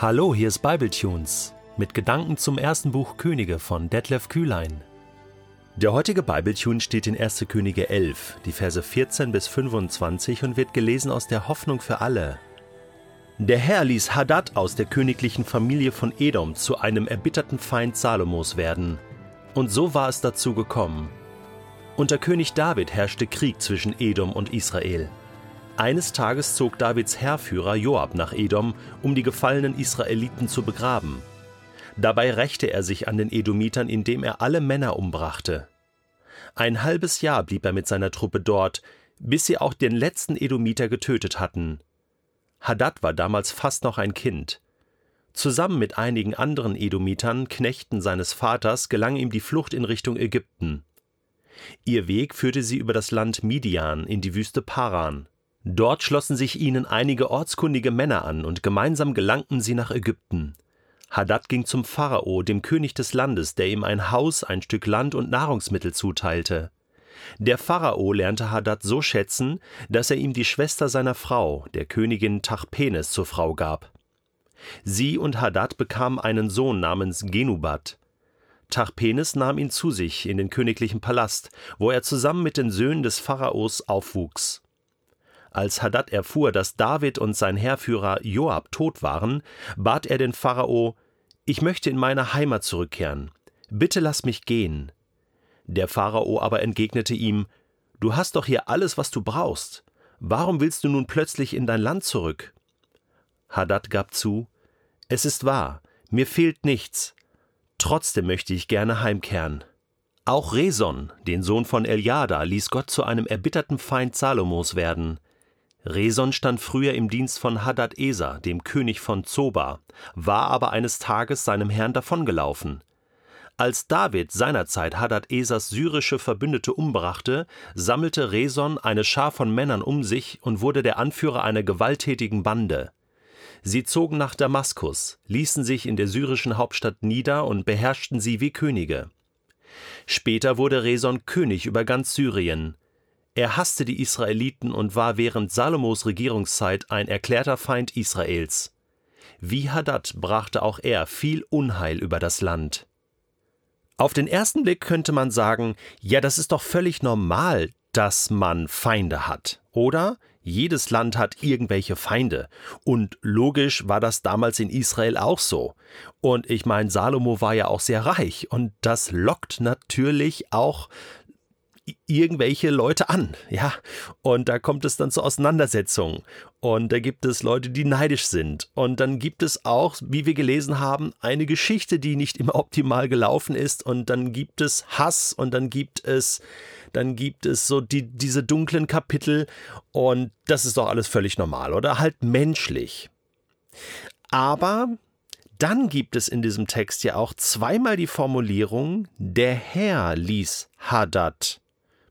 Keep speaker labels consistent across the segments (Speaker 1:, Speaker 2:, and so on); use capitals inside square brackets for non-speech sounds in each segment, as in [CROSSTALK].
Speaker 1: Hallo, hier ist Bibletunes mit Gedanken zum ersten Buch Könige von Detlef Kühlein. Der heutige Bibletune steht in 1. Könige 11, die Verse 14 bis 25 und wird gelesen aus der Hoffnung für alle. Der Herr ließ Hadad aus der königlichen Familie von Edom zu einem erbitterten Feind Salomos werden. Und so war es dazu gekommen. Unter König David herrschte Krieg zwischen Edom und Israel. Eines Tages zog Davids Heerführer Joab nach Edom, um die gefallenen Israeliten zu begraben. Dabei rächte er sich an den Edomitern, indem er alle Männer umbrachte. Ein halbes Jahr blieb er mit seiner Truppe dort, bis sie auch den letzten Edomiter getötet hatten. Hadad war damals fast noch ein Kind. Zusammen mit einigen anderen Edomitern, Knechten seines Vaters, gelang ihm die Flucht in Richtung Ägypten. Ihr Weg führte sie über das Land Midian in die Wüste Paran. Dort schlossen sich ihnen einige ortskundige Männer an und gemeinsam gelangten sie nach Ägypten. Hadad ging zum Pharao, dem König des Landes, der ihm ein Haus, ein Stück Land und Nahrungsmittel zuteilte. Der Pharao lernte Hadad so schätzen, dass er ihm die Schwester seiner Frau, der Königin Tachpenes, zur Frau gab. Sie und Hadad bekamen einen Sohn namens Genubat. Tachpenes nahm ihn zu sich in den königlichen Palast, wo er zusammen mit den Söhnen des Pharaos aufwuchs. Als Hadad erfuhr, dass David und sein Heerführer Joab tot waren, bat er den Pharao: Ich möchte in meine Heimat zurückkehren. Bitte lass mich gehen. Der Pharao aber entgegnete ihm: Du hast doch hier alles, was du brauchst. Warum willst du nun plötzlich in dein Land zurück? Hadad gab zu: Es ist wahr, mir fehlt nichts. Trotzdem möchte ich gerne heimkehren. Auch Reson, den Sohn von Eliada, ließ Gott zu einem erbitterten Feind Salomos werden. Reson stand früher im Dienst von Hadad Eser, dem König von Zoba, war aber eines Tages seinem Herrn davongelaufen. Als David seinerzeit Hadad Esers syrische Verbündete umbrachte, sammelte Reson eine Schar von Männern um sich und wurde der Anführer einer gewalttätigen Bande. Sie zogen nach Damaskus, ließen sich in der syrischen Hauptstadt nieder und beherrschten sie wie Könige. Später wurde Reson König über ganz Syrien. Er hasste die Israeliten und war während Salomos Regierungszeit ein erklärter Feind Israels. Wie Hadad brachte auch er viel Unheil über das Land. Auf den ersten Blick könnte man sagen, ja, das ist doch völlig normal, dass man Feinde hat, oder? Jedes Land hat irgendwelche Feinde. Und logisch war das damals in Israel auch so. Und ich meine, Salomo war ja auch sehr reich. Und das lockt natürlich auch irgendwelche Leute an, ja. Und da kommt es dann zu Auseinandersetzungen. Und da gibt es Leute, die neidisch sind. Und dann gibt es auch, wie wir gelesen haben, eine Geschichte, die nicht immer [LAUGHS] optimal gelaufen ist. Und dann gibt es Hass und dann gibt es, dann gibt es so die, diese dunklen Kapitel. Und das ist doch alles völlig normal oder halt menschlich. Aber dann gibt es in diesem Text ja auch zweimal die Formulierung, der Herr ließ Hadad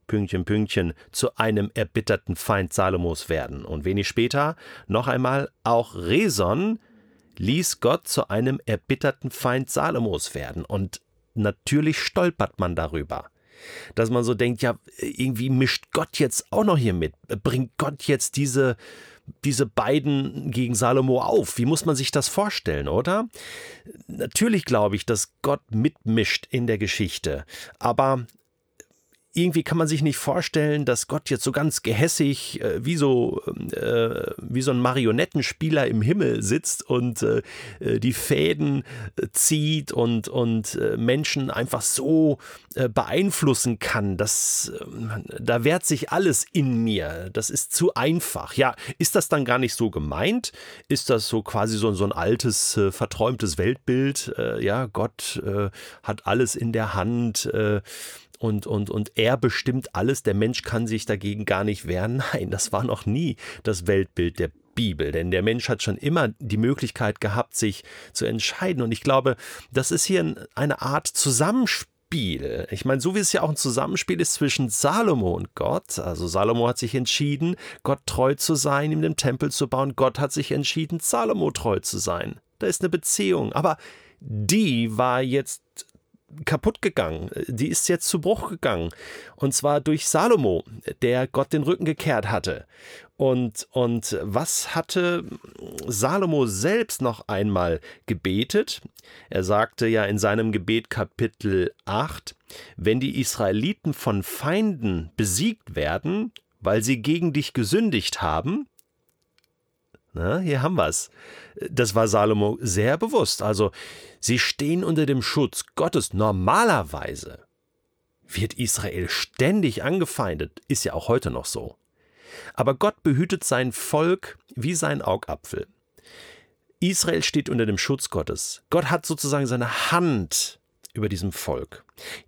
Speaker 1: Pünktchen, Pünktchen, zu einem erbitterten Feind Salomos werden. Und wenig später noch einmal, auch Reson ließ Gott zu einem erbitterten Feind Salomos werden. Und natürlich stolpert man darüber. Dass man so denkt, ja, irgendwie mischt Gott jetzt auch noch hier mit. Bringt Gott jetzt diese, diese beiden gegen Salomo auf? Wie muss man sich das vorstellen, oder? Natürlich glaube ich, dass Gott mitmischt in der Geschichte. Aber irgendwie kann man sich nicht vorstellen, dass Gott jetzt so ganz gehässig äh, wie so äh, wie so ein Marionettenspieler im Himmel sitzt und äh, äh die Fäden äh, zieht und und äh, Menschen einfach so beeinflussen kann. Das da wehrt sich alles in mir. Das ist zu einfach. Ja, ist das dann gar nicht so gemeint? Ist das so quasi so, so ein altes verträumtes Weltbild? ja, Gott hat alles in der Hand und, und, und er bestimmt alles, der Mensch kann sich dagegen gar nicht wehren. [LAUGHS] Nein, das war noch nie das Weltbild der Bibel, denn der Mensch hat schon immer die Möglichkeit gehabt, sich zu entscheiden. Und ich glaube, das ist hier eine Art Zusammenspiel. Ich meine, so wie es ja auch ein Zusammenspiel ist zwischen Salomo und Gott. Also Salomo hat sich entschieden, Gott treu zu sein, ihm den Tempel zu bauen. Gott hat sich entschieden, Salomo treu zu sein. Da ist eine Beziehung. Aber die war jetzt kaputt gegangen, die ist jetzt zu Bruch gegangen. Und zwar durch Salomo, der Gott den Rücken gekehrt hatte. Und, und was hatte Salomo selbst noch einmal gebetet? Er sagte ja in seinem Gebet Kapitel 8, wenn die Israeliten von Feinden besiegt werden, weil sie gegen dich gesündigt haben, na, hier haben wir es. Das war Salomo sehr bewusst. Also, sie stehen unter dem Schutz Gottes. Normalerweise wird Israel ständig angefeindet, ist ja auch heute noch so. Aber Gott behütet sein Volk wie sein Augapfel. Israel steht unter dem Schutz Gottes. Gott hat sozusagen seine Hand über diesem Volk.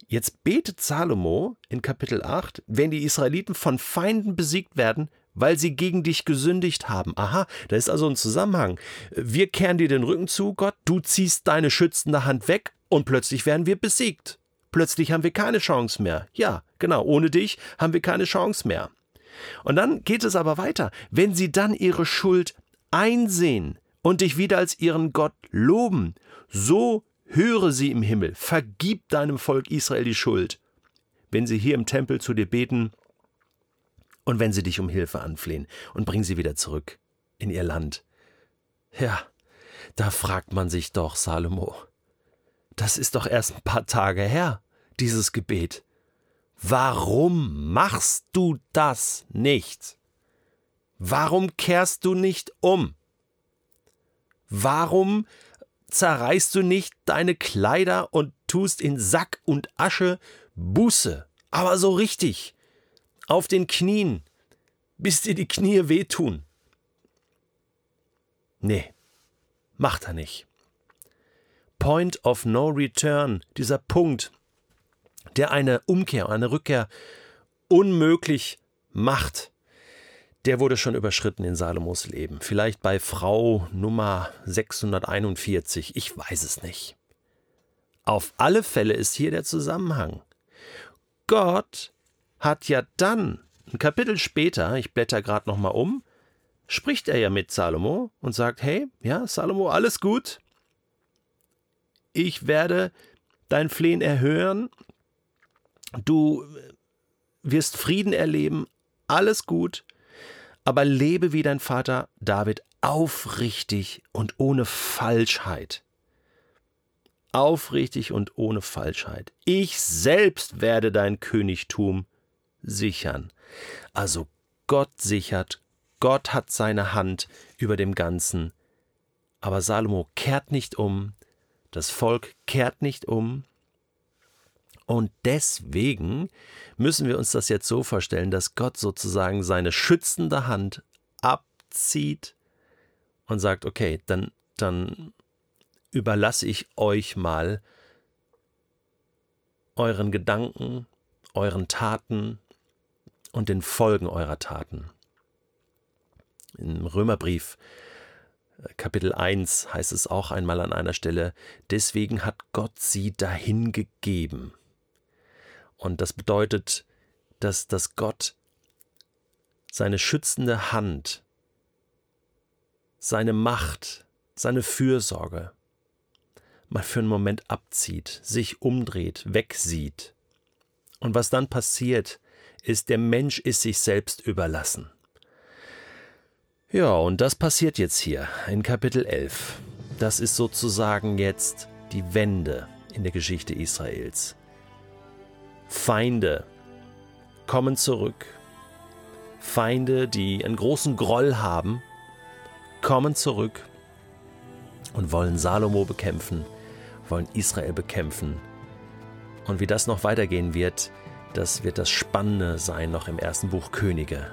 Speaker 1: Jetzt betet Salomo in Kapitel 8, wenn die Israeliten von Feinden besiegt werden, weil sie gegen dich gesündigt haben. Aha, da ist also ein Zusammenhang. Wir kehren dir den Rücken zu, Gott, du ziehst deine schützende Hand weg und plötzlich werden wir besiegt. Plötzlich haben wir keine Chance mehr. Ja, genau, ohne dich haben wir keine Chance mehr. Und dann geht es aber weiter. Wenn sie dann ihre Schuld einsehen und dich wieder als ihren Gott loben, so höre sie im Himmel, vergib deinem Volk Israel die Schuld. Wenn sie hier im Tempel zu dir beten, und wenn sie dich um Hilfe anflehen und bring sie wieder zurück in ihr Land. Ja, da fragt man sich doch, Salomo, das ist doch erst ein paar Tage her, dieses Gebet. Warum machst du das nicht? Warum kehrst du nicht um? Warum zerreißt du nicht deine Kleider und tust in Sack und Asche Buße, aber so richtig, auf den Knien, bis dir die Knie wehtun. Nee, macht er nicht. Point of No Return, dieser Punkt, der eine Umkehr, eine Rückkehr unmöglich macht, der wurde schon überschritten in Salomos Leben. Vielleicht bei Frau Nummer 641, ich weiß es nicht. Auf alle Fälle ist hier der Zusammenhang. Gott hat ja dann, ein Kapitel später, ich blätter gerade nochmal um, spricht er ja mit Salomo und sagt, hey, ja, Salomo, alles gut. Ich werde dein Flehen erhören. Du wirst Frieden erleben. Alles gut. Aber lebe wie dein Vater David aufrichtig und ohne Falschheit aufrichtig und ohne Falschheit. Ich selbst werde dein Königtum sichern. Also Gott sichert, Gott hat seine Hand über dem Ganzen. Aber Salomo kehrt nicht um, das Volk kehrt nicht um. Und deswegen müssen wir uns das jetzt so vorstellen, dass Gott sozusagen seine schützende Hand abzieht und sagt, okay, dann, dann überlasse ich euch mal euren Gedanken, euren Taten, und den Folgen eurer Taten. Im Römerbrief äh, Kapitel 1 heißt es auch einmal an einer Stelle, deswegen hat Gott sie dahin gegeben. Und das bedeutet, dass, dass Gott seine schützende Hand, seine Macht, seine Fürsorge mal für einen Moment abzieht, sich umdreht, wegsieht. Und was dann passiert, ist, der Mensch ist sich selbst überlassen. Ja, und das passiert jetzt hier in Kapitel 11. Das ist sozusagen jetzt die Wende in der Geschichte Israels. Feinde kommen zurück. Feinde, die einen großen Groll haben, kommen zurück und wollen Salomo bekämpfen, wollen Israel bekämpfen. Und wie das noch weitergehen wird, das wird das Spannende sein noch im ersten Buch Könige.